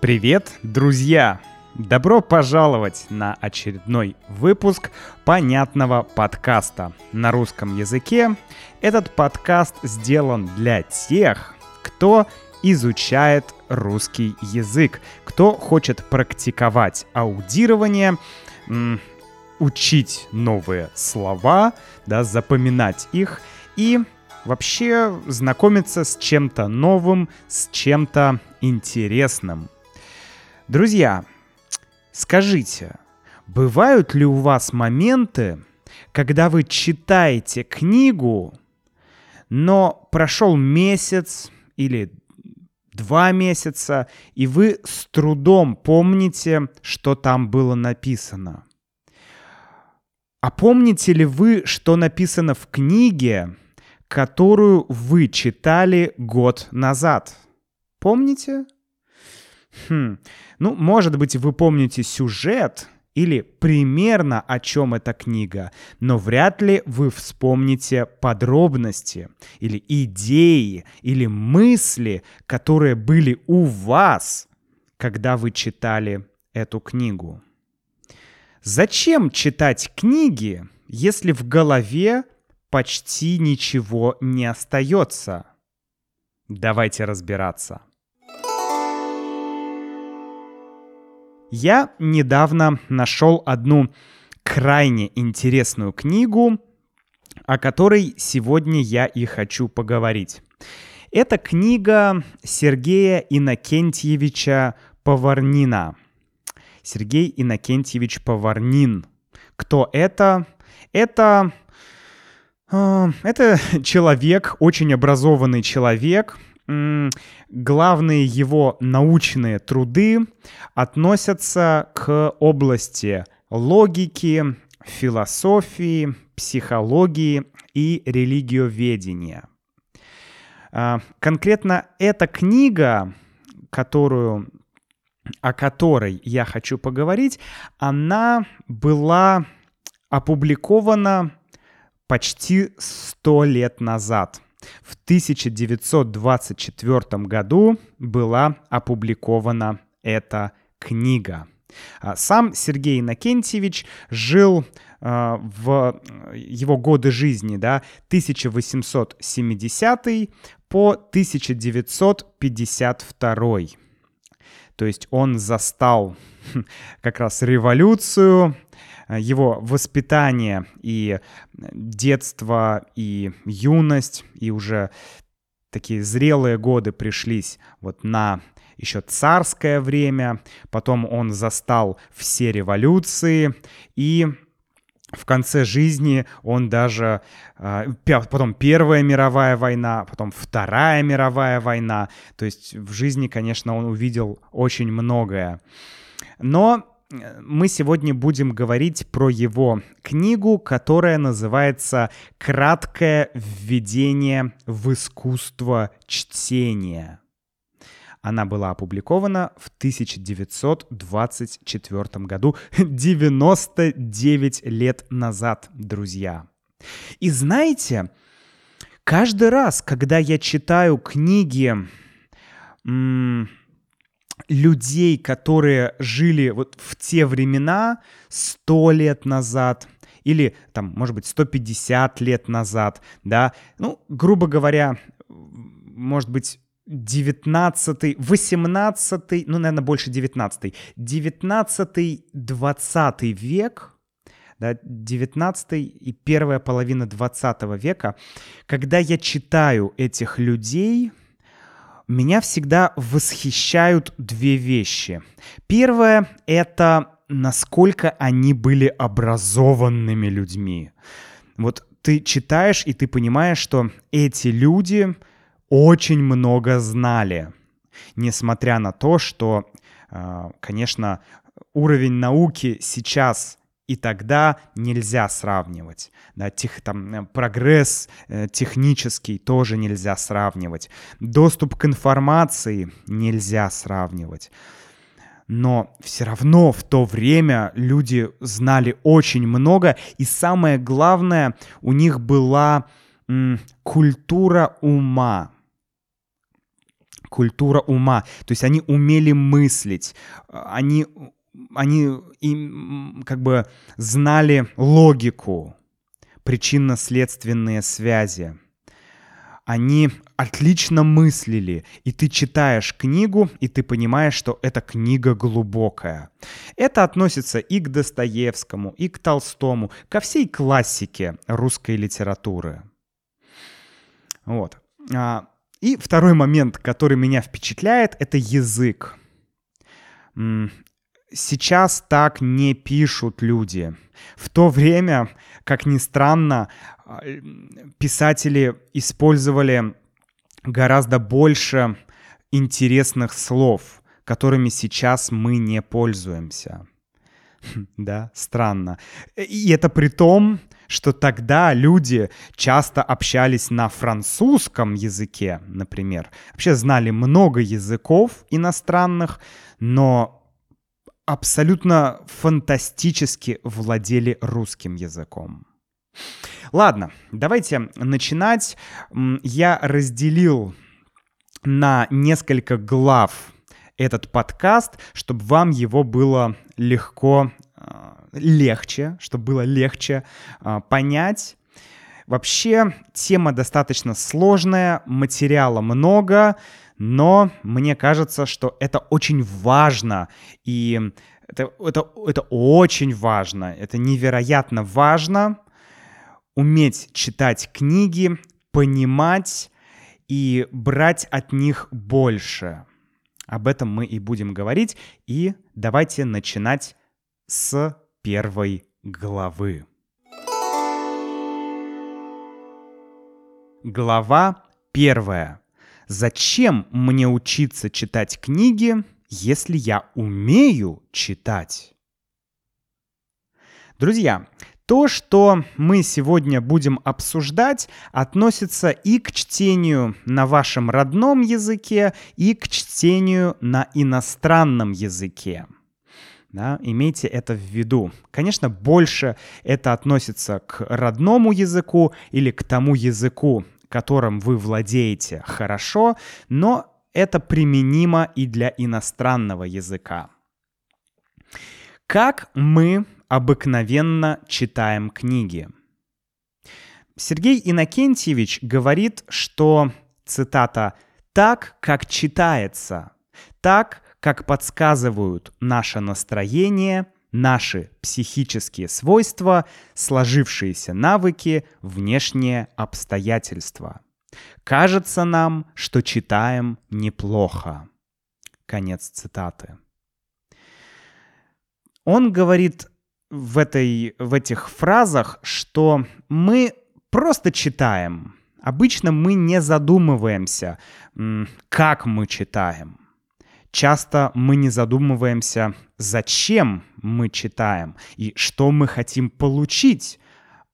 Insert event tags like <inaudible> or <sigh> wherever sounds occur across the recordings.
Привет, друзья! Добро пожаловать на очередной выпуск понятного подкаста на русском языке. Этот подкаст сделан для тех, кто изучает русский язык, кто хочет практиковать аудирование, учить новые слова, да, запоминать их и вообще знакомиться с чем-то новым, с чем-то интересным. Друзья, скажите, бывают ли у вас моменты, когда вы читаете книгу, но прошел месяц или два месяца, и вы с трудом помните, что там было написано? А помните ли вы, что написано в книге, которую вы читали год назад? Помните? Хм. Ну, может быть, вы помните сюжет или примерно о чем эта книга, но вряд ли вы вспомните подробности или идеи или мысли, которые были у вас, когда вы читали эту книгу. Зачем читать книги, если в голове почти ничего не остается? Давайте разбираться. Я недавно нашел одну крайне интересную книгу, о которой сегодня я и хочу поговорить. Это книга Сергея Иннокентьевича Поварнина. Сергей Иннокентьевич Поварнин. Кто это? Это э, это человек, очень образованный человек, главные его научные труды относятся к области логики, философии, психологии и религиоведения. А, конкретно эта книга, которую, о которой я хочу поговорить, она была опубликована почти сто лет назад – в 1924 году была опубликована эта книга. А сам Сергей Иннокентьевич жил э, в его годы жизни, да, 1870 по 1952. То есть он застал как раз революцию, Э, его воспитание и детство, и юность, и уже такие зрелые годы пришлись вот на еще царское время, потом он застал все революции, и в конце жизни он даже... Э, потом Первая мировая война, потом Вторая мировая война. То есть в жизни, конечно, он увидел очень многое. Но мы сегодня будем говорить про его книгу, которая называется «Краткое введение в искусство чтения». Она была опубликована в 1924 году, <laughs> 99 лет назад, друзья. И знаете, каждый раз, когда я читаю книги людей, которые жили вот в те времена, сто лет назад, или там, может быть, 150 лет назад, да, ну, грубо говоря, может быть, 19 18 ну, наверное, больше 19 19 20 век, да, 19 и первая половина 20 века, когда я читаю этих людей, меня всегда восхищают две вещи. Первое — это насколько они были образованными людьми. Вот ты читаешь, и ты понимаешь, что эти люди очень много знали. Несмотря на то, что, а, конечно, уровень науки сейчас и тогда нельзя сравнивать. Да, тех, там, э, прогресс э, технический тоже нельзя сравнивать. Доступ к информации нельзя сравнивать. Но все равно в то время люди знали очень много, и самое главное, у них была м, культура ума. культура ума. То есть они умели мыслить, они, они им, как бы знали логику, причинно-следственные связи. Они отлично мыслили, и ты читаешь книгу, и ты понимаешь, что эта книга глубокая. Это относится и к Достоевскому, и к Толстому, ко всей классике русской литературы. Вот. А, и второй момент, который меня впечатляет, это язык. Сейчас так не пишут люди. В то время, как ни странно, а, писатели использовали гораздо больше интересных слов, которыми сейчас мы не пользуемся. Да, странно. И это при том, что тогда люди часто общались на французском языке, например. Вообще знали много языков иностранных, но абсолютно фантастически владели русским языком. Ладно, давайте начинать. Я разделил на несколько глав этот подкаст, чтобы вам его было легко, а, легче, чтобы было легче а, понять. Вообще, тема достаточно сложная, материала много, но мне кажется, что это очень важно, и это, это, это очень важно, это невероятно важно уметь читать книги, понимать и брать от них больше. Об этом мы и будем говорить, и давайте начинать с первой главы. Глава первая. Зачем мне учиться читать книги, если я умею читать? Друзья, то, что мы сегодня будем обсуждать, относится и к чтению на вашем родном языке, и к чтению на иностранном языке. Да, имейте это в виду. Конечно, больше это относится к родному языку или к тому языку, которым вы владеете хорошо, но это применимо и для иностранного языка. Как мы обыкновенно читаем книги? Сергей Иннокентьевич говорит, что, цитата, «так, как читается, так, как подсказывают наше настроение – наши психические свойства, сложившиеся навыки, внешние обстоятельства. Кажется нам, что читаем неплохо. Конец цитаты. Он говорит в, этой, в этих фразах, что мы просто читаем. Обычно мы не задумываемся, как мы читаем. Часто мы не задумываемся, зачем мы читаем и что мы хотим получить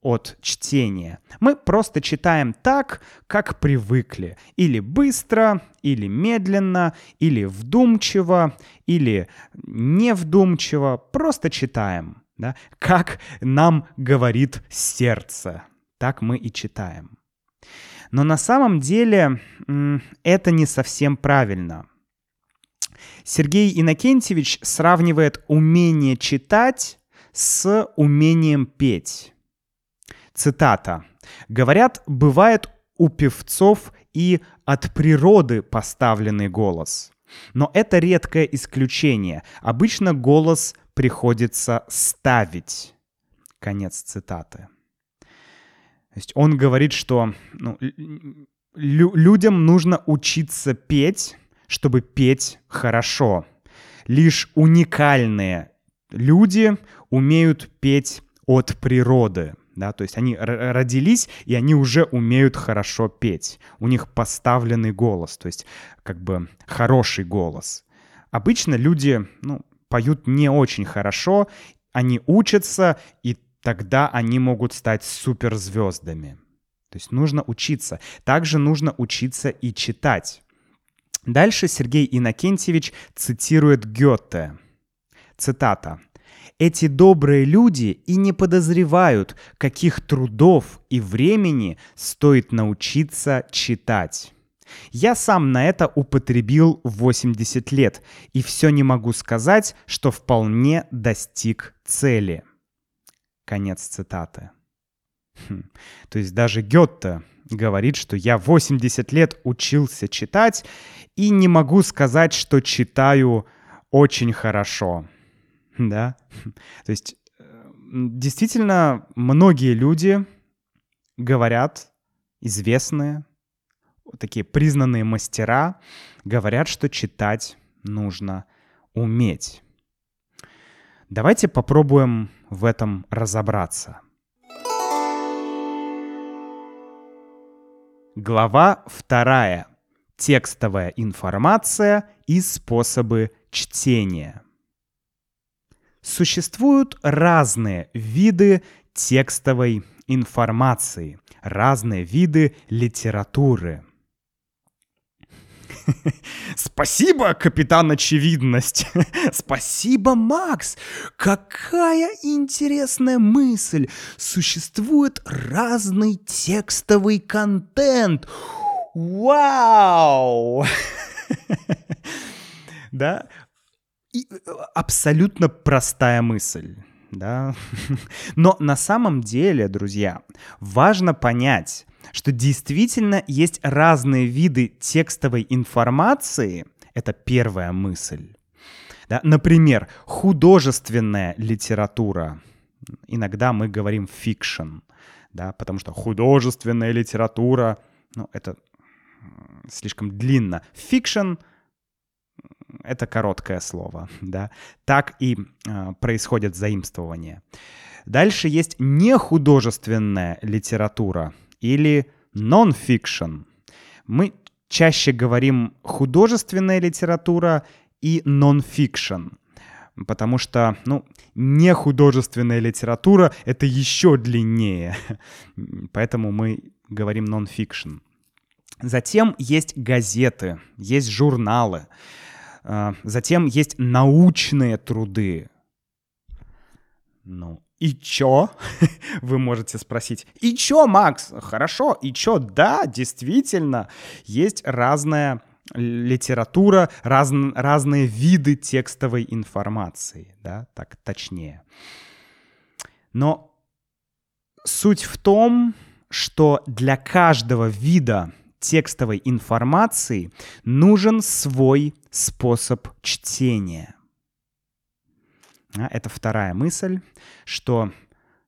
от чтения. Мы просто читаем так, как привыкли. Или быстро, или медленно, или вдумчиво, или невдумчиво. Просто читаем. Да? Как нам говорит сердце. Так мы и читаем. Но на самом деле это не совсем правильно. Сергей Иннокентьевич сравнивает умение читать с умением петь. Цитата. «Говорят, бывает у певцов и от природы поставленный голос. Но это редкое исключение. Обычно голос приходится ставить». Конец цитаты. То есть он говорит, что ну, лю- людям нужно учиться петь, чтобы петь хорошо. Лишь уникальные люди умеют петь от природы. Да, то есть они родились, и они уже умеют хорошо петь. У них поставленный голос, то есть как бы хороший голос. Обычно люди ну, поют не очень хорошо, они учатся, и тогда они могут стать суперзвездами. То есть нужно учиться. Также нужно учиться и читать. Дальше Сергей Иннокентьевич цитирует Гёте. Цитата. «Эти добрые люди и не подозревают, каких трудов и времени стоит научиться читать. Я сам на это употребил 80 лет, и все не могу сказать, что вполне достиг цели. Конец цитаты. Хм. То есть даже Гетте говорит, что я 80 лет учился читать и не могу сказать, что читаю очень хорошо. Да? То есть э, действительно многие люди говорят, известные, такие признанные мастера, говорят, что читать нужно уметь. Давайте попробуем в этом разобраться. Глава вторая. Текстовая информация и способы чтения. Существуют разные виды текстовой информации, разные виды литературы. <laughs> Спасибо, капитан Очевидность. <laughs> Спасибо, Макс. Какая интересная мысль. Существует разный текстовый контент. Вау! <laughs> Да? И э, абсолютно простая мысль да. Но на самом деле, друзья, важно понять, что действительно есть разные виды текстовой информации. Это первая мысль. Да? Например, художественная литература. Иногда мы говорим fiction, да, потому что художественная литература, ну, это слишком длинно. Фикшн — это короткое слово, да, так и э, происходят заимствования. Дальше есть нехудожественная литература или non-fiction. Мы чаще говорим художественная литература и non-fiction, потому что, ну, нехудожественная литература — это еще длиннее, <laughs> поэтому мы говорим non-fiction. Затем есть газеты, есть журналы. А, затем есть научные труды. Ну, и чё? <laughs> Вы можете спросить. И чё, Макс? Хорошо, и чё? Да, действительно, есть разная литература, раз, разные виды текстовой информации, да, так точнее. Но суть в том, что для каждого вида текстовой информации нужен свой способ чтения. А, это вторая мысль, что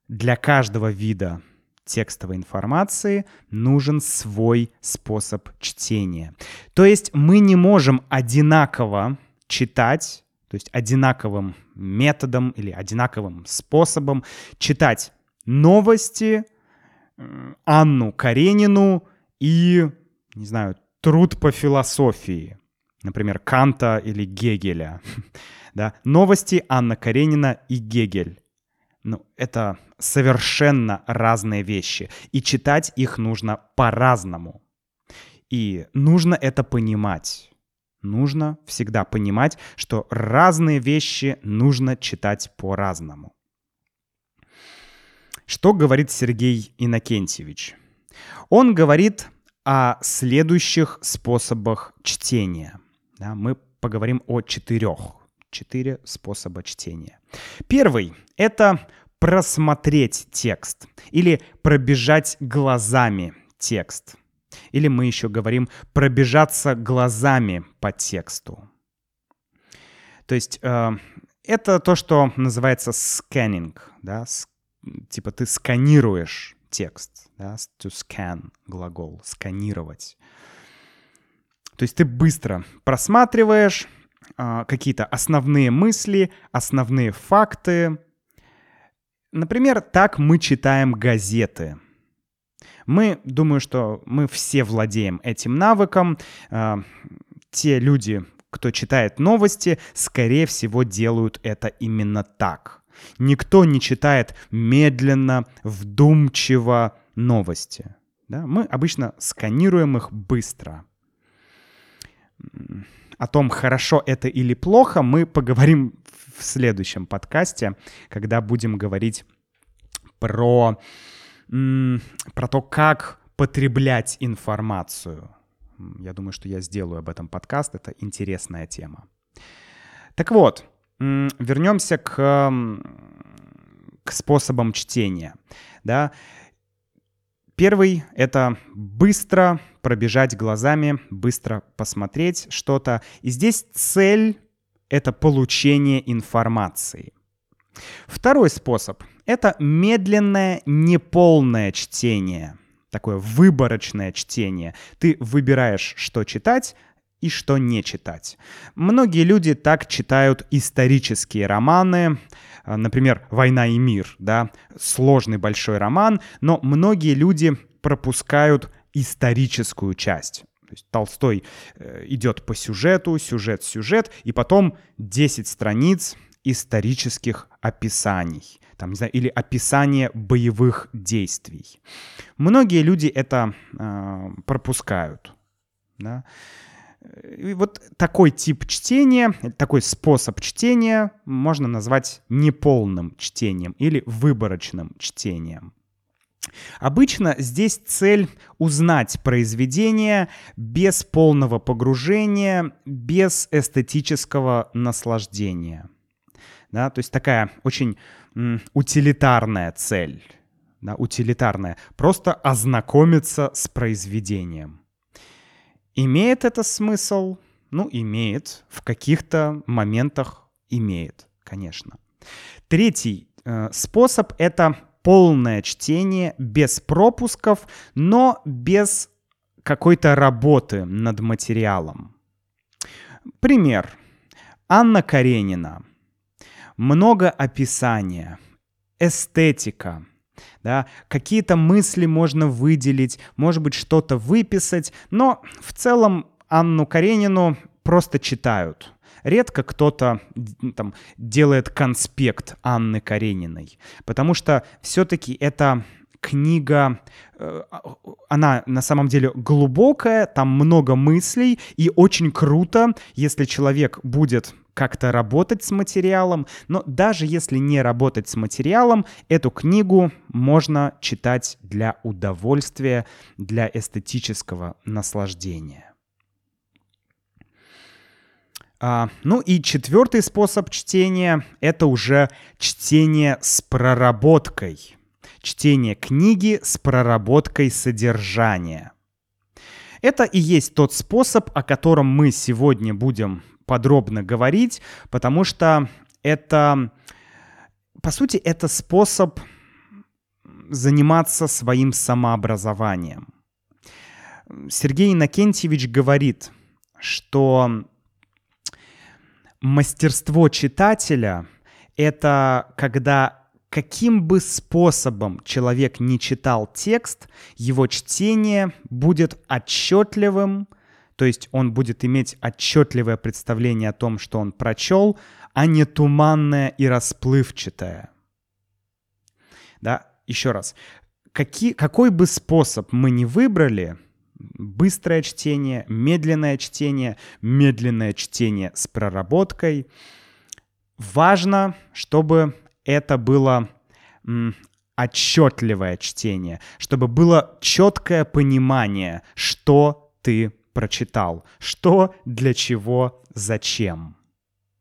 для каждого вида текстовой информации нужен свой способ чтения. То есть мы не можем одинаково читать, то есть одинаковым методом или одинаковым способом читать новости Анну Каренину и не знаю, труд по философии, например, Канта или Гегеля. Да? Новости Анна Каренина и Гегель. Ну, это совершенно разные вещи, и читать их нужно по-разному. И нужно это понимать. Нужно всегда понимать, что разные вещи нужно читать по-разному. Что говорит Сергей Иннокентьевич? Он говорит о следующих способах чтения. Да, мы поговорим о четырех. Четыре способа чтения. Первый — это просмотреть текст или пробежать глазами текст. Или мы еще говорим пробежаться глазами по тексту. То есть э, это то, что называется сканинг, да, с, типа ты сканируешь текст, да, to scan глагол, сканировать. То есть ты быстро просматриваешь какие-то основные мысли, основные факты. Например, так мы читаем газеты. Мы, думаю, что мы все владеем этим навыком. Э, те люди, кто читает новости, скорее всего делают это именно так. Никто не читает медленно, вдумчиво новости. Да? Мы обычно сканируем их быстро. О том, хорошо это или плохо, мы поговорим в следующем подкасте, когда будем говорить про, про то, как потреблять информацию. Я думаю, что я сделаю об этом подкаст. Это интересная тема. Так вот, вернемся к, к способам чтения. Да? Первый — это быстро пробежать глазами, быстро посмотреть что-то. И здесь цель — это получение информации. Второй способ — это медленное, неполное чтение. Такое выборочное чтение. Ты выбираешь, что читать, и что не читать. Многие люди так читают исторические романы, например, «Война и мир», да, сложный большой роман, но многие люди пропускают историческую часть. То есть Толстой э, идет по сюжету, сюжет, сюжет, и потом 10 страниц исторических описаний, там, не знаю, или описание боевых действий. Многие люди это э, пропускают. Да? И вот такой тип чтения, такой способ чтения можно назвать неполным чтением или выборочным чтением. Обычно здесь цель узнать произведение без полного погружения, без эстетического наслаждения. Да, то есть такая очень утилитарная цель. Да, утилитарная. Просто ознакомиться с произведением. Имеет это смысл? Ну, имеет. В каких-то моментах имеет, конечно. Третий э, способ — это полное чтение без пропусков, но без какой-то работы над материалом. Пример. Анна Каренина. Много описания, эстетика — да, какие-то мысли можно выделить, может быть, что-то выписать, но в целом Анну Каренину просто читают. Редко кто-то там делает конспект Анны Карениной, потому что все-таки это книга, э, она на самом деле глубокая, там много мыслей, и очень круто, если человек будет как-то работать с материалом, но даже если не работать с материалом, эту книгу можно читать для удовольствия, для эстетического наслаждения. А, ну и четвертый способ чтения — это уже чтение с проработкой. Чтение книги с проработкой содержания. Это и есть тот способ, о котором мы сегодня будем подробно говорить, потому что это, по сути, это способ заниматься своим самообразованием. Сергей Иннокентьевич говорит, что мастерство читателя — это когда каким бы способом человек не читал текст, его чтение будет отчетливым, то есть он будет иметь отчетливое представление о том, что он прочел, а не туманное и расплывчатое. Да, еще раз. Какие, какой бы способ мы ни выбрали, быстрое чтение, медленное чтение, медленное чтение с проработкой, важно, чтобы это было отчетливое чтение, чтобы было четкое понимание, что ты прочитал. Что, для чего, зачем.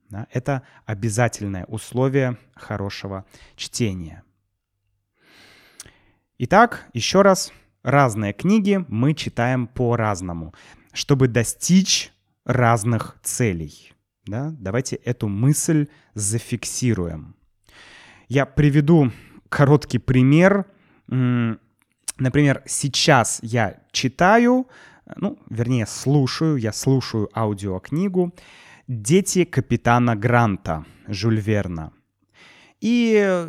Да, это обязательное условие хорошего чтения. Итак, еще раз, разные книги мы читаем по-разному, чтобы достичь разных целей. Да? Давайте эту мысль зафиксируем. Я приведу короткий пример. Например, сейчас я читаю ну, вернее, слушаю, я слушаю аудиокнигу «Дети капитана Гранта» Жюль Верна. И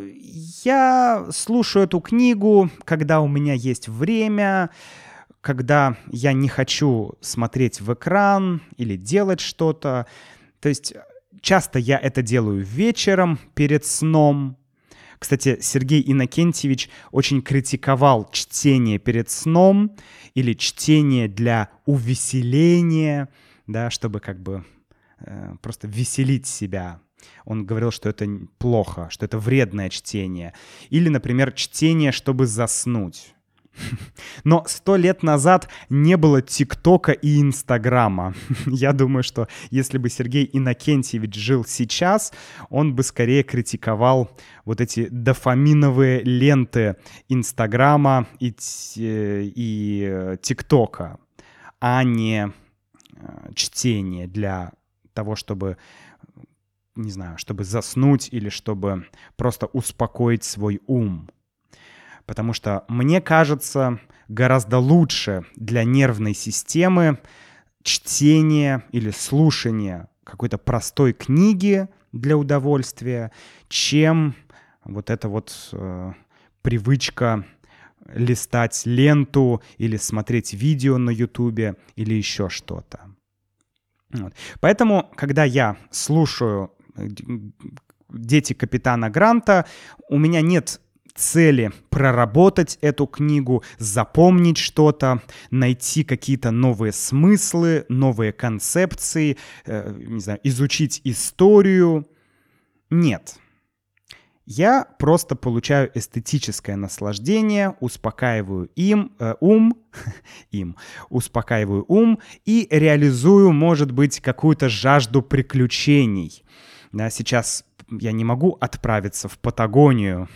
я слушаю эту книгу, когда у меня есть время, когда я не хочу смотреть в экран или делать что-то. То есть часто я это делаю вечером перед сном, кстати, Сергей Иннокентьевич очень критиковал чтение перед сном или чтение для увеселения, да, чтобы как бы э, просто веселить себя. Он говорил, что это плохо, что это вредное чтение. Или, например, чтение, чтобы заснуть. Но сто лет назад не было ТикТока и Инстаграма. <laughs> Я думаю, что если бы Сергей Иннокентьевич жил сейчас, он бы скорее критиковал вот эти дофаминовые ленты Инстаграма и, и э, ТикТока, а не э, чтение для того, чтобы не знаю, чтобы заснуть или чтобы просто успокоить свой ум. Потому что мне кажется гораздо лучше для нервной системы чтение или слушание какой-то простой книги для удовольствия, чем вот эта вот э, привычка листать ленту или смотреть видео на ютубе или еще что-то. Вот. Поэтому, когда я слушаю э, «Дети капитана Гранта», у меня нет цели проработать эту книгу, запомнить что-то, найти какие-то новые смыслы, новые концепции, э, не знаю, изучить историю. Нет. Я просто получаю эстетическое наслаждение, успокаиваю им э, ум, <laughs> им, успокаиваю ум и реализую, может быть, какую-то жажду приключений. Да, сейчас я не могу отправиться в Патагонию,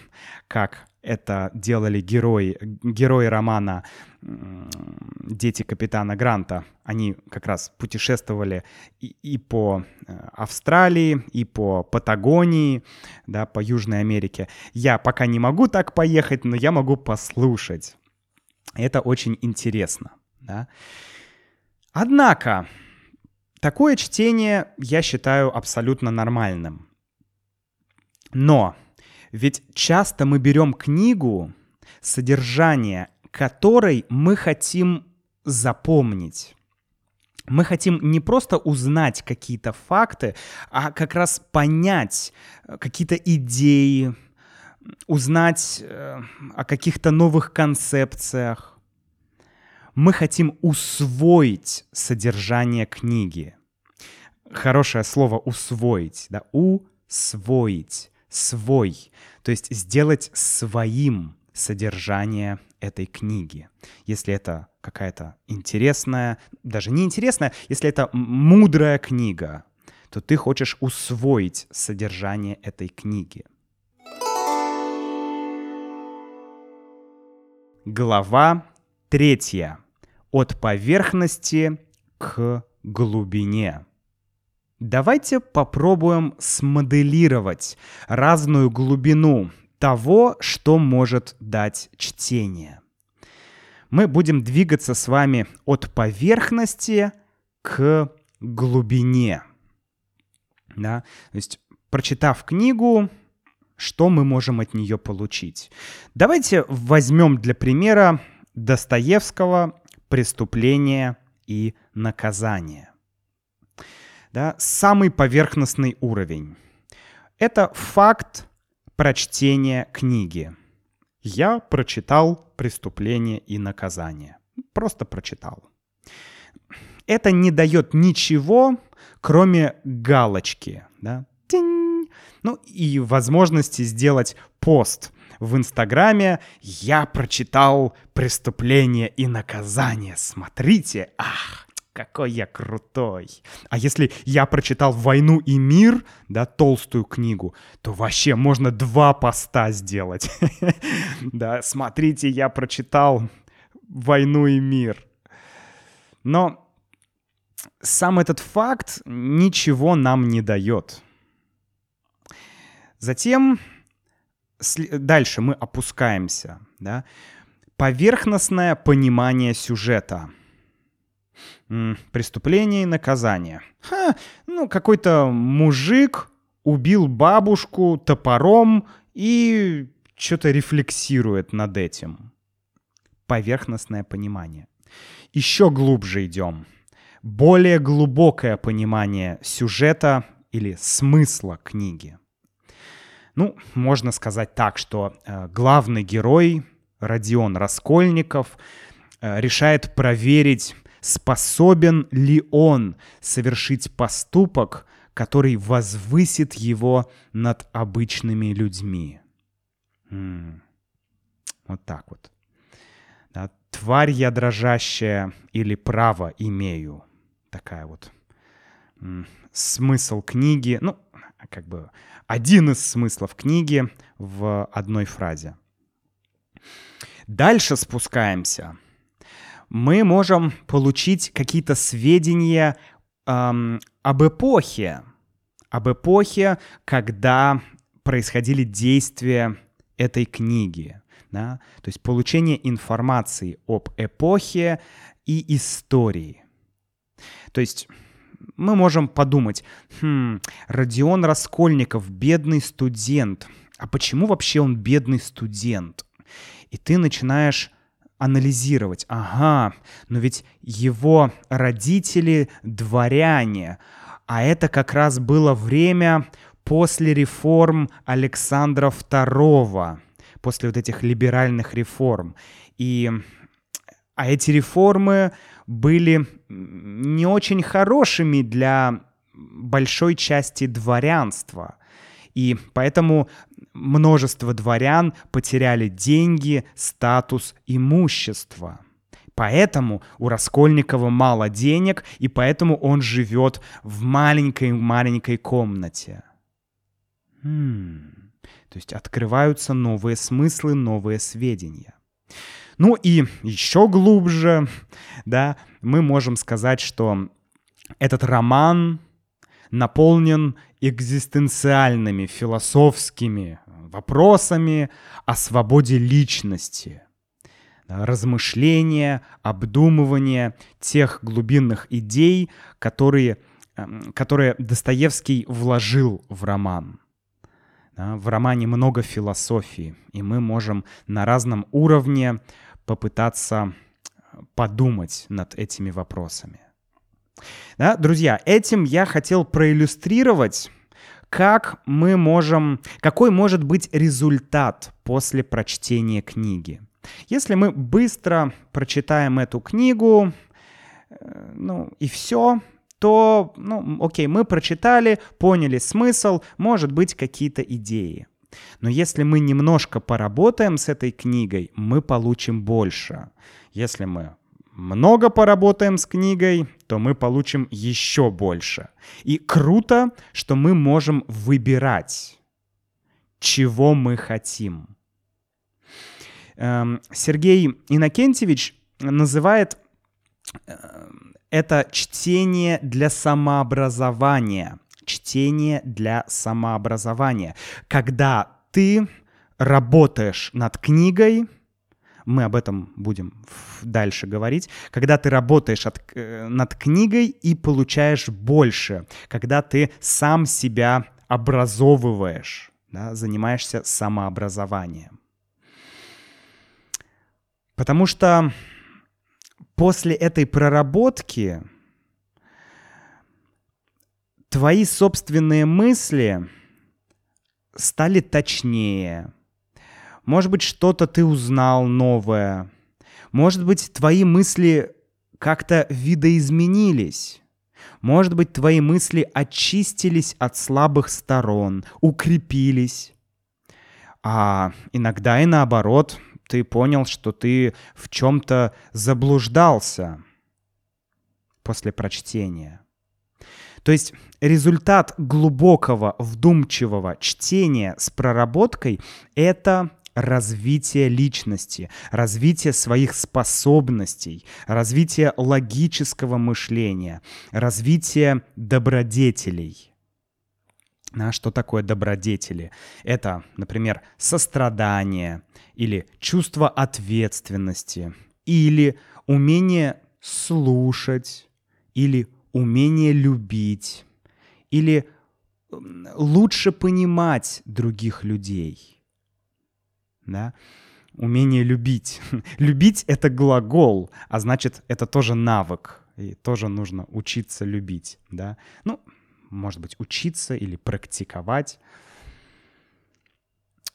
как это делали герои, герои романа «Дети капитана Гранта». Они как раз путешествовали и, и по э, Австралии, и по Патагонии, да, по Южной Америке. Я пока не могу так поехать, но я могу послушать. Это очень интересно. Да? Однако, такое чтение я считаю абсолютно нормальным. Но ведь часто мы берем книгу, содержание которой мы хотим запомнить. Мы хотим не просто узнать какие-то факты, а как раз понять э, какие-то идеи, узнать э, о каких-то новых концепциях. Мы хотим усвоить содержание книги. Хорошее слово усвоить, да, усвоить свой, то есть сделать своим содержание этой книги. Если это какая-то интересная, даже не интересная, если это мудрая книга, то ты хочешь усвоить содержание этой книги. Глава третья. От поверхности к глубине. Давайте попробуем смоделировать разную глубину того, что может дать чтение. Мы будем двигаться с вами от поверхности к глубине. Да? То есть, прочитав книгу, что мы можем от нее получить? Давайте возьмем для примера Достоевского «Преступление и наказание» да, самый поверхностный уровень. Это факт прочтения книги. Я прочитал «Преступление и наказание». Просто прочитал. Это не дает ничего, кроме галочки. Да? Ну и возможности сделать пост в Инстаграме «Я прочитал «Преступление и наказание». Смотрите, ах, какой я крутой. А если я прочитал «Войну и мир», да, толстую книгу, то вообще можно два поста сделать. <laughs> Да, смотрите, я прочитал «Войну и мир». Но сам этот факт ничего нам не дает. Затем дальше мы опускаемся. Да? Поверхностное понимание сюжета — преступление и наказание. Ха, ну, какой-то мужик убил бабушку топором и что-то рефлексирует над этим. Поверхностное понимание. Еще глубже идем. Более глубокое понимание сюжета или смысла книги. Ну, можно сказать так, что э, главный герой Родион Раскольников э, решает проверить способен ли он совершить поступок, который возвысит его над обычными людьми. М-м. Вот так вот. «Тварь я дрожащая» или «Право имею». Такая вот смысл книги, ну, как бы один из смыслов книги в одной фразе. Дальше спускаемся. Мы можем получить какие-то сведения эм, об эпохе, об эпохе, когда происходили действия этой книги. Да? То есть получение информации об эпохе и истории. То есть мы можем подумать, хм, Родион Раскольников, бедный студент. А почему вообще он бедный студент? И ты начинаешь анализировать. Ага, но ведь его родители дворяне, а это как раз было время после реформ Александра II, после вот этих либеральных реформ. И а эти реформы были не очень хорошими для большой части дворянства. И поэтому множество дворян потеряли деньги, статус, имущество. Поэтому у Раскольникова мало денег, и поэтому он живет в маленькой-маленькой комнате. Хм. То есть открываются новые смыслы, новые сведения. Ну и еще глубже, да, мы можем сказать, что этот роман наполнен экзистенциальными философскими вопросами о свободе личности, размышления, обдумывания тех глубинных идей, которые, эм, которые Достоевский вложил в роман. В романе много философии, и мы можем на разном уровне попытаться подумать над этими вопросами. Да, друзья, этим я хотел проиллюстрировать, как мы можем, какой может быть результат после прочтения книги. Если мы быстро прочитаем эту книгу, э, ну и все, то, ну, окей, мы прочитали, поняли смысл, может быть, какие-то идеи. Но если мы немножко поработаем с этой книгой, мы получим больше. Если мы много поработаем с книгой, то мы получим еще больше. И круто, что мы можем выбирать, чего мы хотим. Эм, Сергей Иннокентьевич называет э, это чтение для самообразования чтение для самообразования. Когда ты работаешь над книгой, мы об этом будем дальше говорить, когда ты работаешь от, э, над книгой и получаешь больше, когда ты сам себя образовываешь, да, занимаешься самообразованием. Потому что после этой проработки твои собственные мысли стали точнее. Может быть, что-то ты узнал новое. Может быть, твои мысли как-то видоизменились. Может быть, твои мысли очистились от слабых сторон, укрепились. А иногда и наоборот, ты понял, что ты в чем-то заблуждался после прочтения. То есть результат глубокого, вдумчивого чтения с проработкой — это развитие личности, развитие своих способностей, развитие логического мышления, развитие добродетелей. А что такое добродетели? Это, например, сострадание или чувство ответственности, или умение слушать, или умение любить или лучше понимать других людей. Да? Умение любить. <laughs> любить — это глагол, а значит, это тоже навык. И тоже нужно учиться любить. Да? Ну, может быть, учиться или практиковать.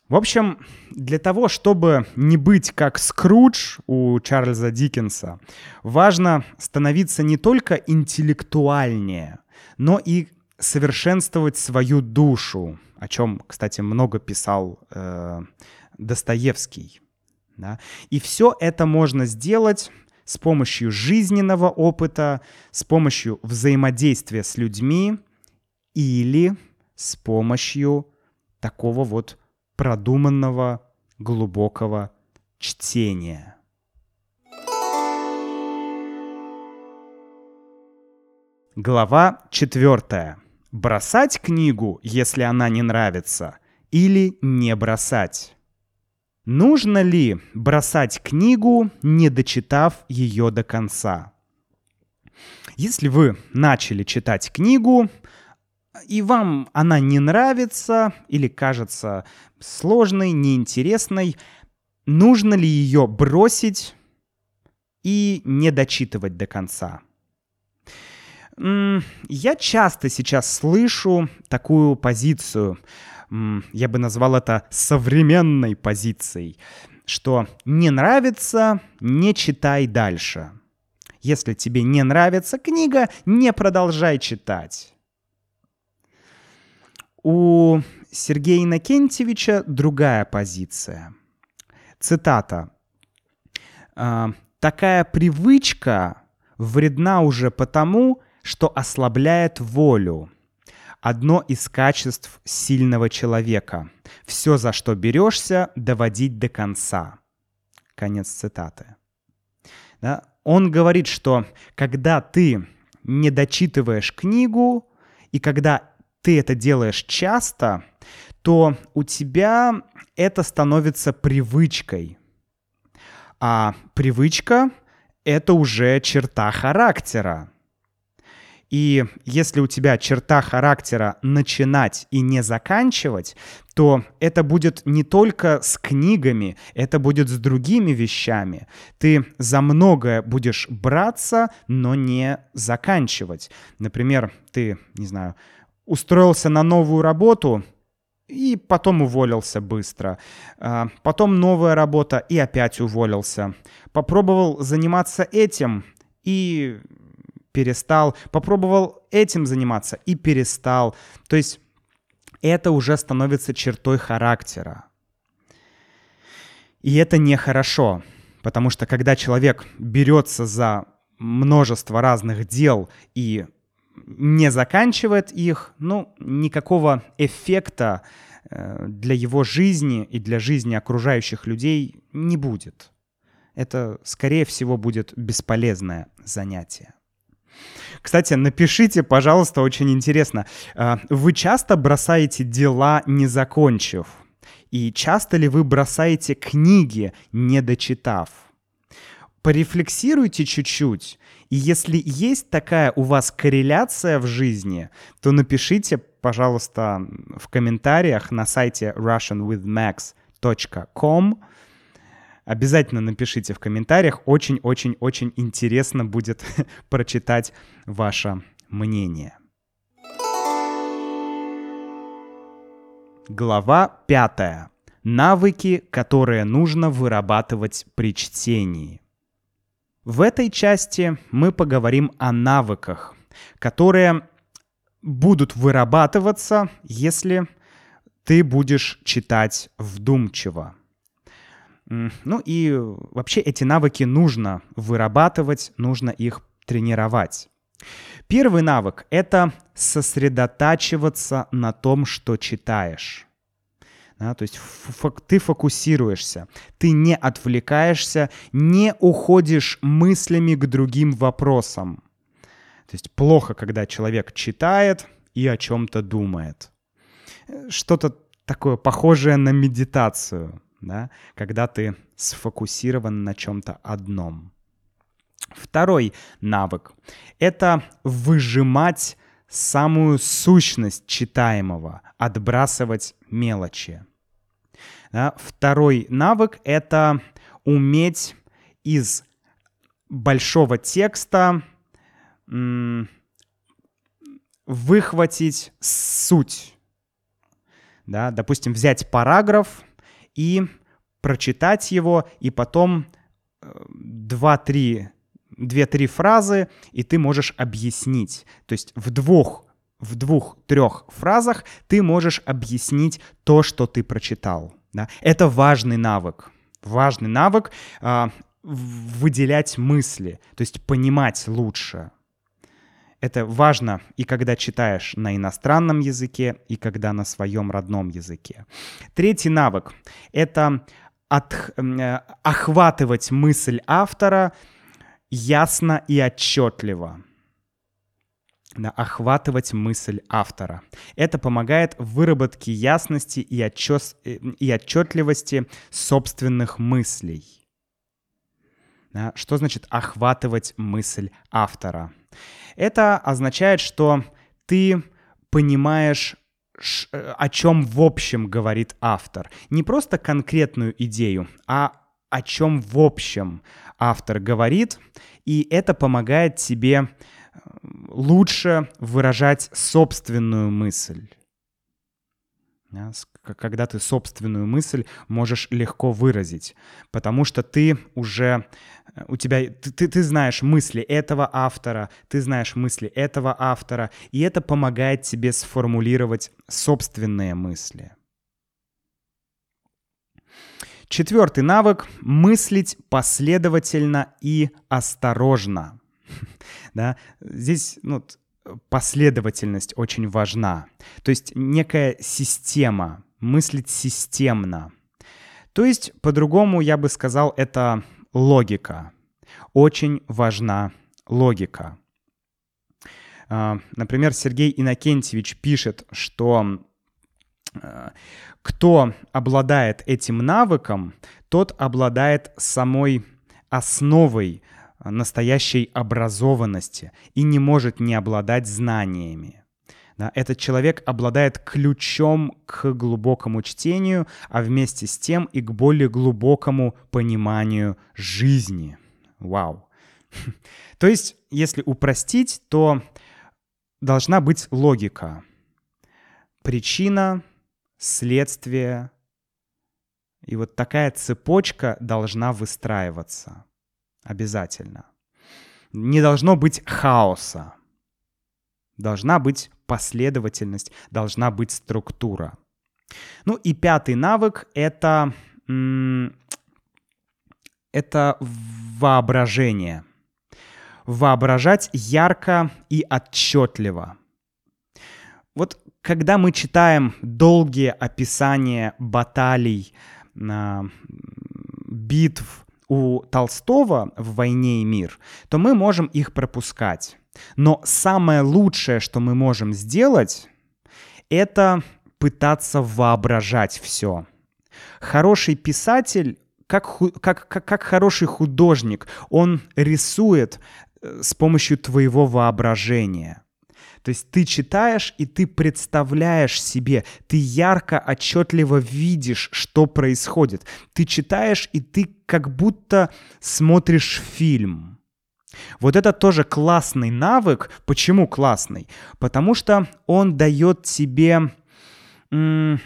В общем, для того, чтобы не быть как Скрудж у Чарльза Диккенса, важно становиться не только интеллектуальнее, но и совершенствовать свою душу, о чем, кстати, много писал э, Достоевский. Да? И все это можно сделать с помощью жизненного опыта, с помощью взаимодействия с людьми или с помощью такого вот продуманного, глубокого чтения. Глава четвертая. Бросать книгу, если она не нравится, или не бросать? Нужно ли бросать книгу, не дочитав ее до конца? Если вы начали читать книгу, и вам она не нравится или кажется сложной, неинтересной, нужно ли ее бросить и не дочитывать до конца? Я часто сейчас слышу такую позицию, я бы назвал это современной позицией, что не нравится, не читай дальше. Если тебе не нравится книга, не продолжай читать. У Сергея Иннокентьевича другая позиция. Цитата. «А, «Такая привычка вредна уже потому, что ослабляет волю. Одно из качеств сильного человека. Все, за что берешься, доводить до конца. Конец цитаты. Да? Он говорит, что когда ты не дочитываешь книгу, и когда ты это делаешь часто, то у тебя это становится привычкой. А привычка — это уже черта характера. И если у тебя черта характера начинать и не заканчивать, то это будет не только с книгами, это будет с другими вещами. Ты за многое будешь браться, но не заканчивать. Например, ты, не знаю, устроился на новую работу, и потом уволился быстро. А, потом новая работа и опять уволился. Попробовал заниматься этим и перестал, попробовал этим заниматься и перестал. То есть это уже становится чертой характера. И это нехорошо, потому что когда человек берется за множество разных дел и не заканчивает их, ну, никакого эффекта э, для его жизни и для жизни окружающих людей не будет. Это, скорее всего, будет бесполезное занятие. Кстати, напишите, пожалуйста, очень интересно. А, вы часто бросаете дела, не закончив? И часто ли вы бросаете книги, не дочитав? Порефлексируйте чуть-чуть. И если есть такая у вас корреляция в жизни, то напишите, пожалуйста, в комментариях на сайте russianwithmax.com Обязательно напишите в комментариях. Очень-очень-очень интересно будет <laughs> прочитать ваше мнение. Глава пятая. Навыки, которые нужно вырабатывать при чтении. В этой части мы поговорим о навыках, которые будут вырабатываться, если ты будешь читать вдумчиво. Ну и вообще эти навыки нужно вырабатывать, нужно их тренировать. Первый навык — это сосредотачиваться на том, что читаешь. Да, то есть ты фокусируешься, ты не отвлекаешься, не уходишь мыслями к другим вопросам. То есть плохо, когда человек читает и о чем-то думает. Что-то такое похожее на медитацию да, когда ты сфокусирован на чем-то одном. Второй навык — это выжимать самую сущность читаемого, отбрасывать мелочи. Да? Второй навык — это уметь из большого текста выхватить суть. Да? Допустим, взять параграф и прочитать его, и потом 2-3 э, две-три фразы, и ты можешь объяснить. То есть в двух, в двух-трех фразах ты можешь объяснить то, что ты прочитал. Да? Это важный навык. важный навык а, выделять мысли, то есть понимать лучше. Это важно и когда читаешь на иностранном языке, и когда на своем родном языке. Третий навык — это от, э, охватывать мысль автора ясно и отчетливо. Да, охватывать мысль автора. Это помогает в выработке ясности и, отчет, э, и отчетливости собственных мыслей. Да, что значит охватывать мысль автора? Это означает, что ты понимаешь Э, о чем в общем говорит автор. Не просто конкретную идею, а о чем в общем автор говорит, и это помогает тебе э, лучше выражать собственную мысль когда ты собственную мысль можешь легко выразить, потому что ты уже, у тебя, ты, ты, знаешь мысли этого автора, ты знаешь мысли этого автора, и это помогает тебе сформулировать собственные мысли. Четвертый навык — мыслить последовательно и осторожно. <laughs> Да? Здесь ну, последовательность очень важна. То есть некая система, мыслить системно. То есть, по-другому я бы сказал, это логика. Очень важна логика. А, например, Сергей Иннокентьевич пишет, что а, кто обладает этим навыком, тот обладает самой основой настоящей образованности и не может не обладать знаниями. Да, этот человек обладает ключом к глубокому чтению, а вместе с тем и к более глубокому пониманию жизни. Вау. <laughs> То есть, если упростить, то должна быть логика. Причина, следствие. И вот такая цепочка должна выстраиваться. Обязательно. Не должно быть хаоса. Должна быть последовательность, должна быть структура. Ну и пятый навык — это, это воображение. Воображать ярко и отчетливо. Вот когда мы читаем долгие описания баталий, битв, у Толстого в «Войне и мир», то мы можем их пропускать. Но самое лучшее, что мы можем сделать, это пытаться воображать все. Хороший писатель, как, как, как, как хороший художник, он рисует э, с помощью твоего воображения. То есть ты читаешь, и ты представляешь себе, ты ярко, отчетливо видишь, что происходит. Ты читаешь, и ты как будто смотришь фильм. Вот это тоже классный навык. Почему классный? Потому что он дает тебе э,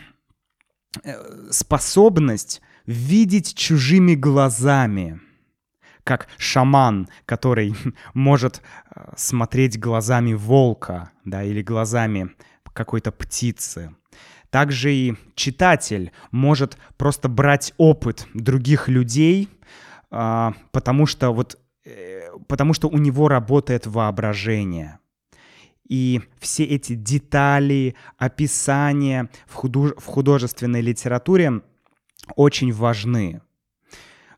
способность видеть чужими глазами как шаман, который <laughs> может э, смотреть глазами волка, да, или глазами какой-то птицы. Также и читатель может просто брать опыт других людей, а, потому что вот э, потому что у него работает воображение. И все эти детали, описания в, худож в художественной литературе очень важны.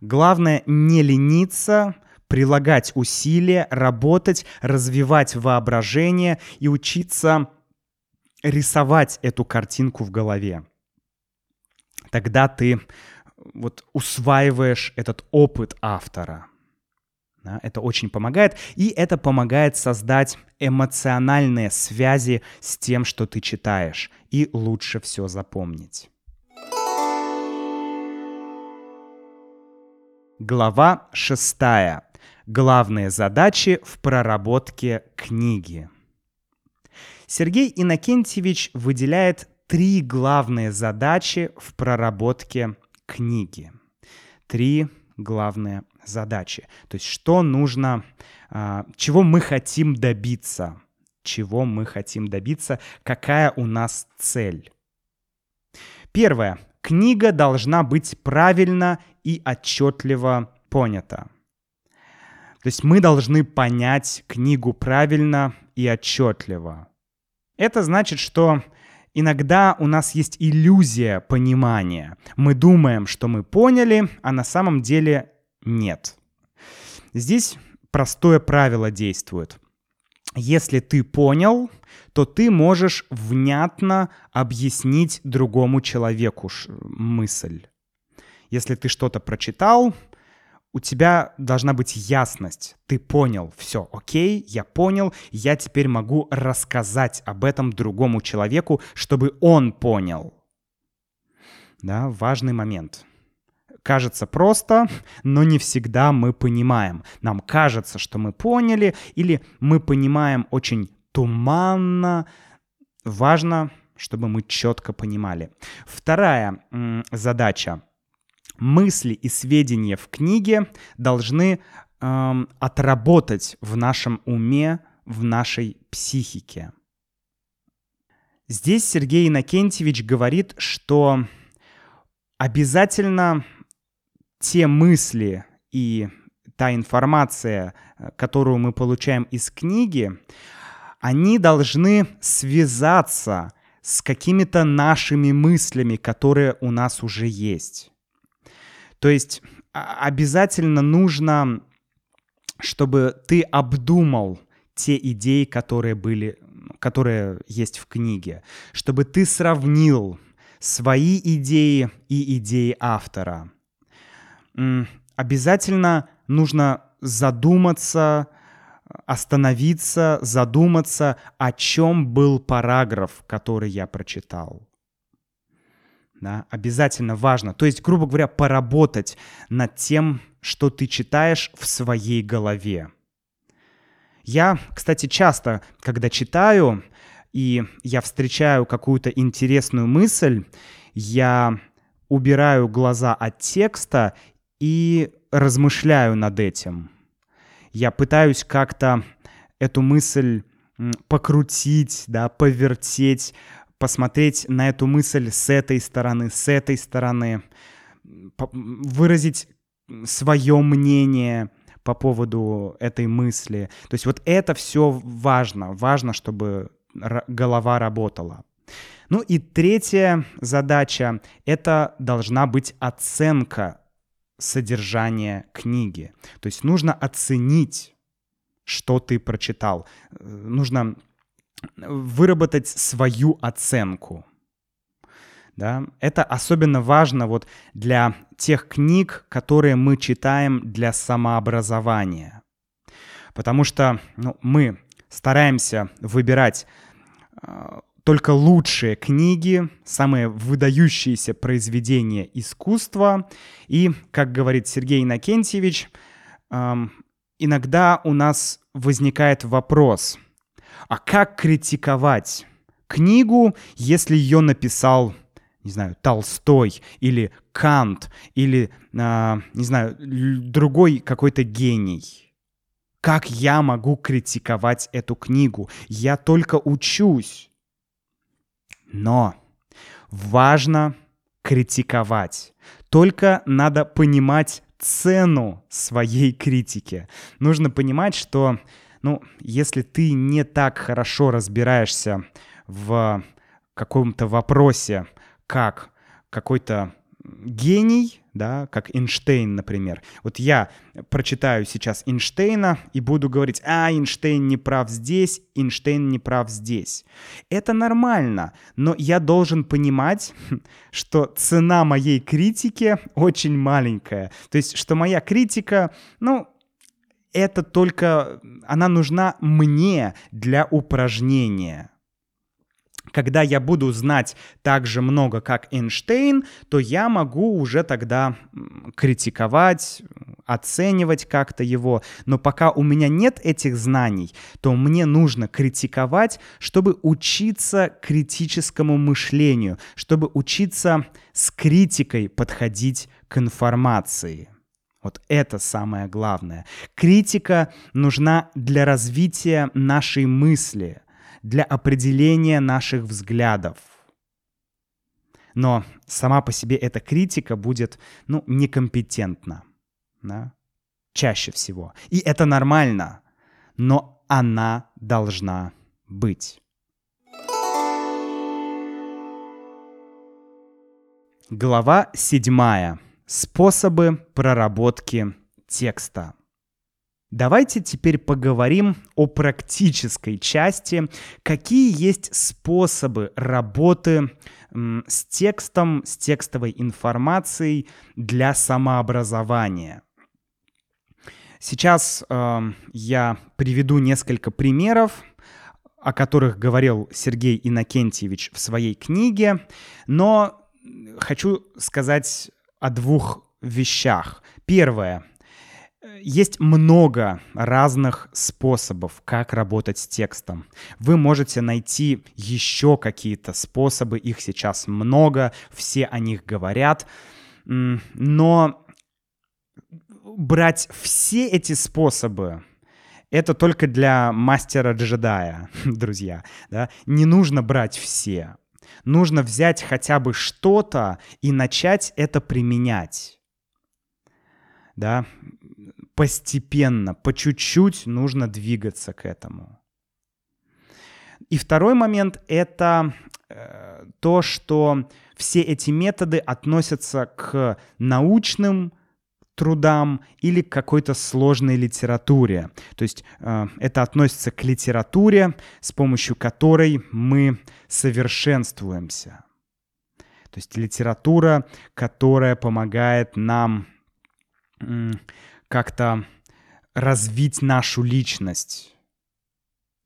Главное не лениться, прилагать усилия, работать, развивать воображение и учиться рисовать эту картинку в голове. Тогда ты вот усваиваешь этот опыт автора. Да, это очень помогает, и это помогает создать эмоциональные связи с тем, что ты читаешь, и лучше все запомнить. Глава 6. Главные задачи в проработке книги. Сергей Иннокентьевич выделяет три главные задачи в проработке книги. Три главные задачи. То есть что нужно, а, чего мы хотим добиться, чего мы хотим добиться, какая у нас цель. Первое. Книга должна быть правильно и отчетливо понято. То есть мы должны понять книгу правильно и отчетливо. Это значит, что иногда у нас есть иллюзия понимания. Мы думаем, что мы поняли, а на самом деле нет. Здесь простое правило действует. Если ты понял, то ты можешь внятно объяснить другому человеку мысль. Если ты что-то прочитал, у тебя должна быть ясность. Ты понял, все, окей, я понял, я теперь могу рассказать об этом другому человеку, чтобы он понял. Да, важный момент. Кажется просто, но не всегда мы понимаем. Нам кажется, что мы поняли, или мы понимаем очень туманно. Важно, чтобы мы четко понимали. Вторая задача мысли и сведения в книге должны эм, отработать в нашем уме, в нашей психике. Здесь Сергей Иннокентьевич говорит, что обязательно те мысли и та информация, которую мы получаем из книги, они должны связаться с какими-то нашими мыслями, которые у нас уже есть. То есть а, обязательно нужно, чтобы ты обдумал те идеи, которые были, которые есть в книге, чтобы ты сравнил свои идеи и идеи автора. Обязательно нужно задуматься, остановиться, задуматься, о чем был параграф, который я прочитал да, обязательно важно. То есть, грубо говоря, поработать над тем, что ты читаешь в своей голове. Я, кстати, часто, когда читаю, и я встречаю какую-то интересную мысль, я убираю глаза от текста и размышляю над этим. Я пытаюсь как-то эту мысль покрутить, да, повертеть, посмотреть на эту мысль с этой стороны, с этой стороны, выразить свое мнение по поводу этой мысли. То есть вот это все важно. Важно, чтобы голова работала. Ну и третья задача — это должна быть оценка содержания книги. То есть нужно оценить, что ты прочитал. Нужно выработать свою оценку. Да? Это особенно важно вот для тех книг, которые мы читаем для самообразования. Потому что ну, мы стараемся выбирать э, только лучшие книги, самые выдающиеся произведения искусства. И, как говорит Сергей Иннокентьевич, э, иногда у нас возникает вопрос – а как критиковать книгу, если ее написал, не знаю, Толстой или Кант или, э, не знаю, другой какой-то гений? Как я могу критиковать эту книгу? Я только учусь. Но важно критиковать. Только надо понимать цену своей критики. Нужно понимать, что ну, если ты не так хорошо разбираешься в каком-то вопросе, как какой-то гений, да, как Эйнштейн, например. Вот я прочитаю сейчас Эйнштейна и буду говорить, а, Эйнштейн не прав здесь, Эйнштейн не прав здесь. Это нормально, но я должен понимать, <laughs> что цена моей критики очень маленькая. То есть, что моя критика, ну, это только, она нужна мне для упражнения. Когда я буду знать так же много, как Эйнштейн, то я могу уже тогда критиковать, оценивать как-то его. Но пока у меня нет этих знаний, то мне нужно критиковать, чтобы учиться критическому мышлению, чтобы учиться с критикой подходить к информации. Вот это самое главное. Критика нужна для развития нашей мысли, для определения наших взглядов. но сама по себе эта критика будет, ну, некомпетентна, да, чаще всего. И это нормально, но она должна быть. Глава 7. Способы проработки текста. Давайте теперь поговорим о практической части, какие есть способы работы с текстом, с текстовой информацией для самообразования. Сейчас э, я приведу несколько примеров, о которых говорил Сергей Иннокентьевич в своей книге, но хочу сказать о двух вещах. Первое. Есть много разных способов, как работать с текстом. Вы можете найти еще какие-то способы, их сейчас много, все о них говорят, но брать все эти способы это только для мастера-джедая, <laughs> друзья. Да? Не нужно брать все. Нужно взять хотя бы что-то и начать это применять. Да? Постепенно, по чуть-чуть нужно двигаться к этому. И второй момент — это э, то, что все эти методы относятся к научным трудам или к какой-то сложной литературе. То есть э, это относится к литературе, с помощью которой мы совершенствуемся. То есть литература, которая помогает нам как-то развить нашу личность,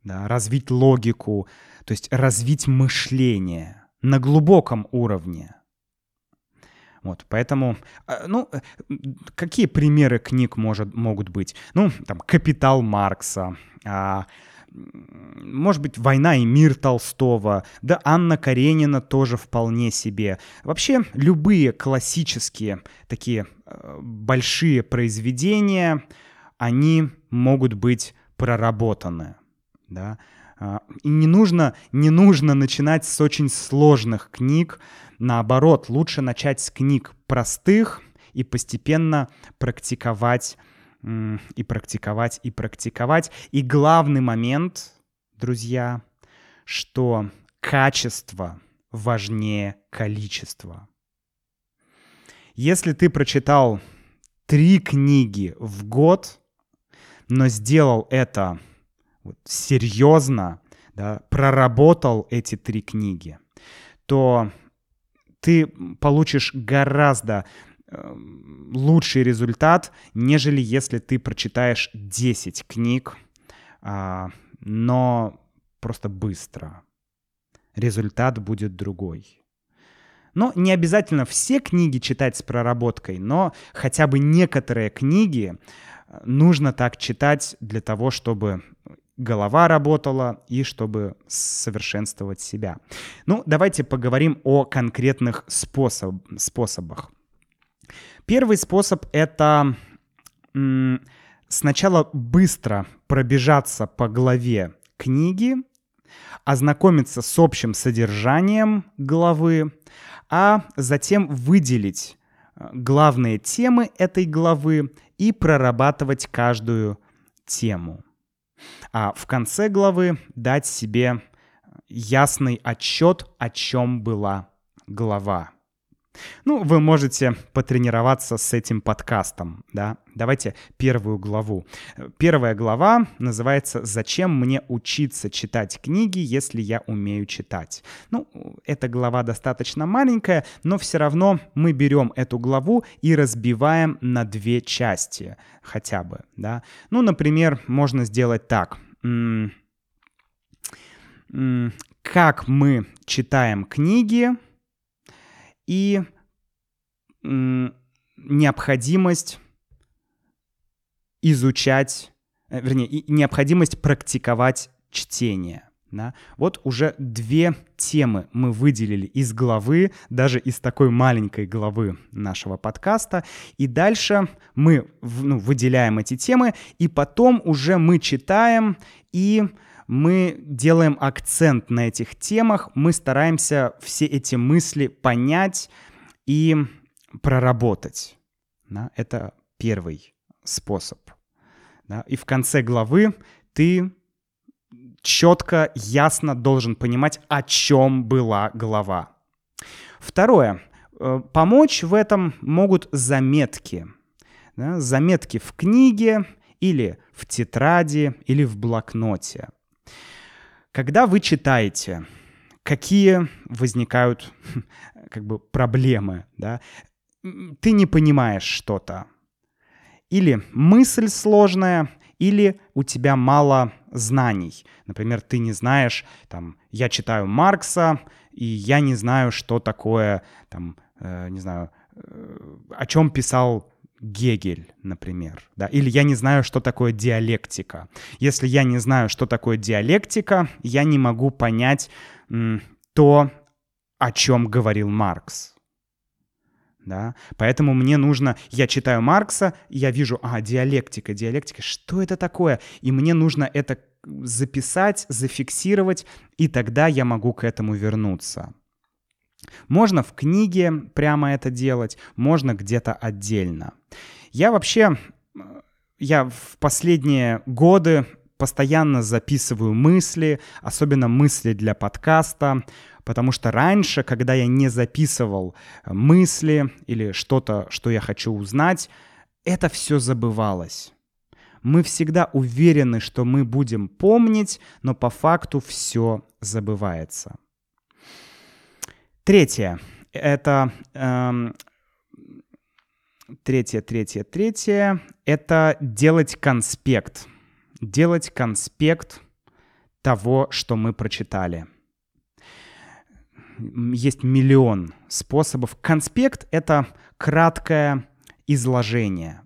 да, развить логику, то есть развить мышление на глубоком уровне. Вот, поэтому, а, ну, э, какие примеры книг может, могут быть? Ну, там, «Капитал Маркса», а, может быть, «Война и мир» Толстого, да Анна Каренина тоже вполне себе. Вообще, любые классические такие э, большие произведения, они могут быть проработаны, да. А, и не нужно, не нужно начинать с очень сложных книг, Наоборот, лучше начать с книг простых и постепенно практиковать и практиковать, и практиковать. И главный момент, друзья, что качество важнее количества. Если ты прочитал три книги в год, но сделал это серьезно, да, проработал эти три книги, то ты получишь гораздо лучший результат, нежели если ты прочитаешь 10 книг, а, но просто быстро. Результат будет другой. Но не обязательно все книги читать с проработкой, но хотя бы некоторые книги э, нужно так читать для того, чтобы голова работала и чтобы совершенствовать себя. Ну, давайте поговорим о конкретных способ, способах. Первый способ — это сначала быстро пробежаться по главе книги, ознакомиться с общим содержанием главы, а затем выделить э, главные темы этой главы и прорабатывать каждую тему а в конце главы дать себе ясный отчет, о чем была глава. Ну, вы можете потренироваться с этим подкастом, да. Давайте первую главу. Первая глава называется «Зачем мне учиться читать книги, если я умею читать?». Ну, эта глава достаточно маленькая, но все равно мы берем эту главу и разбиваем на две части хотя бы, да. Ну, например, можно сделать так. Как мы читаем книги и необходимость изучать, э, вернее, необходимость практиковать чтение. Да? Вот уже две темы мы выделили из главы, даже из такой маленькой главы нашего подкаста. И дальше мы ну, выделяем эти темы, и потом уже мы читаем и мы делаем акцент на этих темах, мы стараемся все эти мысли понять и проработать. Да? Это первый способ. Да? И в конце главы ты четко, ясно должен понимать, о чем была глава. Второе. Э, помочь в этом могут заметки. Да? Заметки в книге или в тетради или в блокноте. Когда вы читаете, какие возникают <laughs> как бы проблемы, да? Ты не понимаешь что-то. Или мысль сложная, или у тебя мало знаний. Например, ты не знаешь, там, я читаю Маркса, и я не знаю, что такое, там, э, не знаю, э, о чем писал Гегель, например, да, или я не знаю, что такое диалектика. Если я не знаю, что такое диалектика, я не могу понять м, то, о чем говорил Маркс. Да? Поэтому мне нужно, я читаю Маркса, я вижу, а, диалектика, диалектика, что это такое? И мне нужно это записать, зафиксировать, и тогда я могу к этому вернуться. Можно в книге прямо это делать, можно где-то отдельно. Я вообще, я в последние годы постоянно записываю мысли, особенно мысли для подкаста, потому что раньше, когда я не записывал мысли или что-то, что я хочу узнать, это все забывалось. Мы всегда уверены, что мы будем помнить, но по факту все забывается. Третье. Это эм, третье, третье, третье. Это делать конспект. Делать конспект того, что мы прочитали. Есть миллион способов. Конспект — это краткое изложение.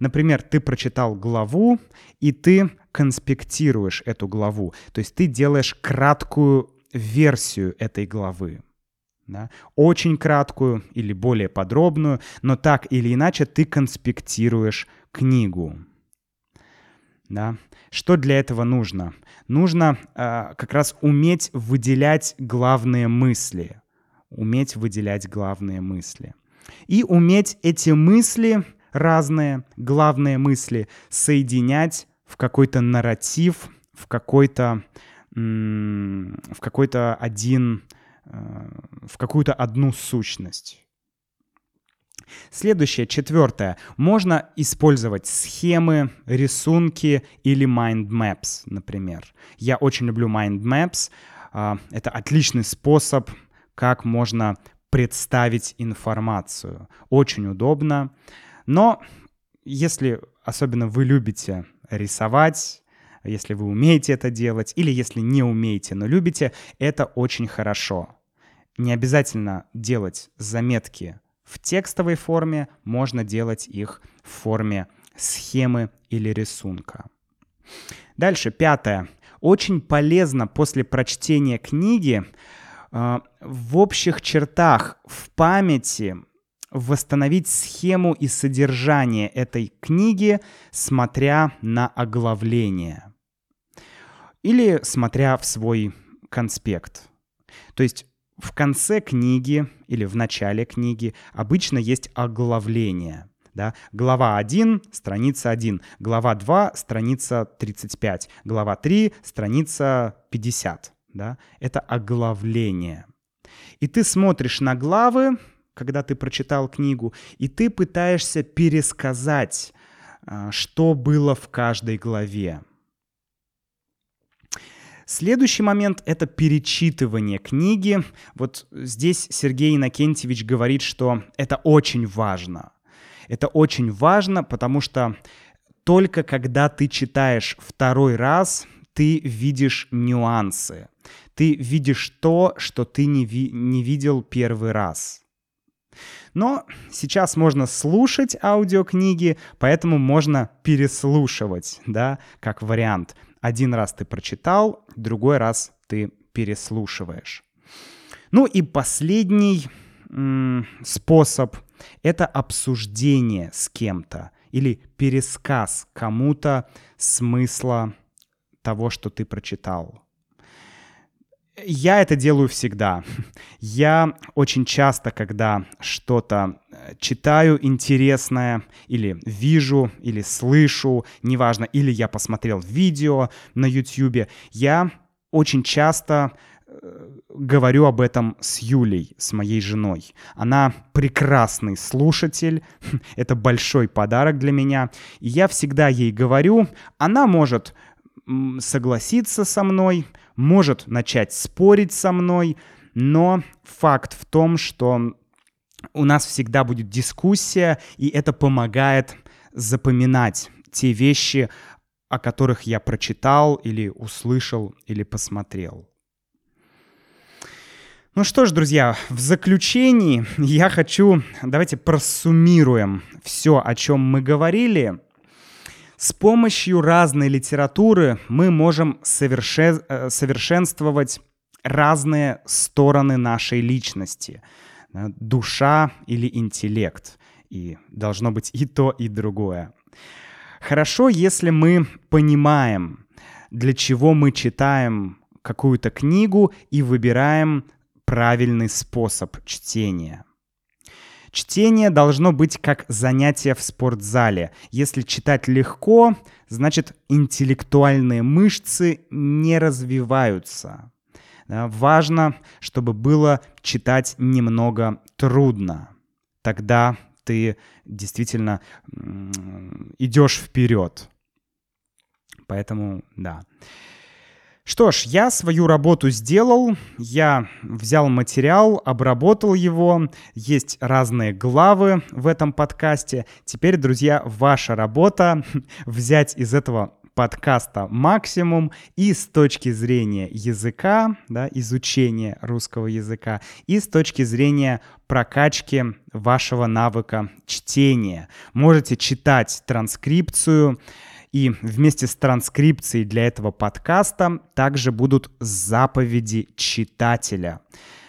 Например, ты прочитал главу, и ты конспектируешь эту главу. То есть ты делаешь краткую версию этой главы да, очень краткую или более подробную, но так или иначе ты конспектируешь книгу. Да. Что для этого нужно? Нужно э, как раз уметь выделять главные мысли. Уметь выделять главные мысли. И уметь эти мысли, разные главные мысли, соединять в какой-то нарратив, в какой-то, в какой-то один в какую-то одну сущность. Следующее, четвертое. Можно использовать схемы, рисунки или mind maps, например. Я очень люблю mind maps. А, это отличный способ, как можно представить информацию. Очень удобно. Но если особенно вы любите рисовать, если вы умеете это делать, или если не умеете, но любите, это очень хорошо. Не обязательно делать заметки в текстовой форме, можно делать их в форме схемы или рисунка. Дальше, пятое. Очень полезно после прочтения книги э, в общих чертах, в памяти восстановить схему и содержание этой книги, смотря на оглавление. Или смотря в свой конспект. То есть в конце книги или в начале книги обычно есть оглавление. Да? Глава 1, страница 1. Глава 2, страница 35. Глава 3, страница 50. Да? Это оглавление. И ты смотришь на главы, когда ты прочитал книгу, и ты пытаешься пересказать, а, что было в каждой главе. Следующий момент — это перечитывание книги. Вот здесь Сергей Иннокентьевич говорит, что это очень важно. Это очень важно, потому что только когда ты читаешь второй раз, ты видишь нюансы. Ты видишь то, что ты не, ви- не видел первый раз. Но сейчас можно слушать аудиокниги, поэтому можно переслушивать, да, как вариант. Один раз ты прочитал, другой раз ты переслушиваешь. Ну и последний способ — это обсуждение с кем-то или пересказ кому-то смысла того, что ты прочитал. Я это делаю всегда. Я очень часто, когда что-то э, читаю интересное, или вижу, или слышу, неважно, или я посмотрел видео на YouTube, я очень часто э, говорю об этом с Юлей, с моей женой. Она прекрасный слушатель, <laughs> это большой подарок для меня. И я всегда ей говорю, она может согласиться со мной, может начать спорить со мной, но факт в том, что у нас всегда будет дискуссия, и это помогает запоминать те вещи, о которых я прочитал или услышал или посмотрел. Ну что ж, друзья, в заключении я хочу, давайте просуммируем все, о чем мы говорили. С помощью разной литературы мы можем соверше... Э, совершенствовать разные стороны нашей личности. Душа или интеллект. И должно быть и то, и другое. Хорошо, если мы понимаем, для чего мы читаем какую-то книгу и выбираем правильный способ чтения. Чтение должно быть как занятие в спортзале. Если читать легко, значит интеллектуальные мышцы не развиваются. важно, чтобы было читать немного трудно. Тогда ты действительно идешь вперед. Поэтому, да. Что ж, я свою работу сделал, я взял материал, обработал его, есть разные главы в этом подкасте. Теперь, друзья, ваша работа <laughs> взять из этого подкаста максимум и с точки зрения языка, да, изучения русского языка, и с точки зрения прокачки вашего навыка чтения. Можете читать транскрипцию, и вместе с транскрипцией для этого подкаста также будут заповеди читателя.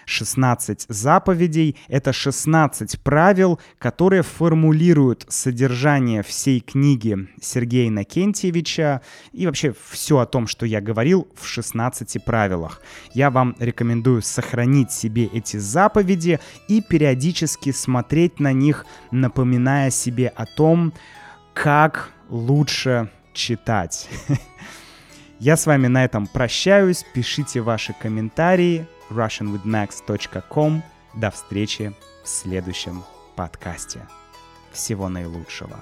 16 заповедей — это 16 правил, которые формулируют содержание всей книги Сергея Накентьевича и вообще все о том, что я говорил в 16 правилах. Я вам рекомендую сохранить себе эти заповеди и периодически смотреть на них, напоминая себе о том, как лучше читать. <laughs> Я с вами на этом прощаюсь. Пишите ваши комментарии russianwithmax.com. До встречи в следующем подкасте. Всего наилучшего.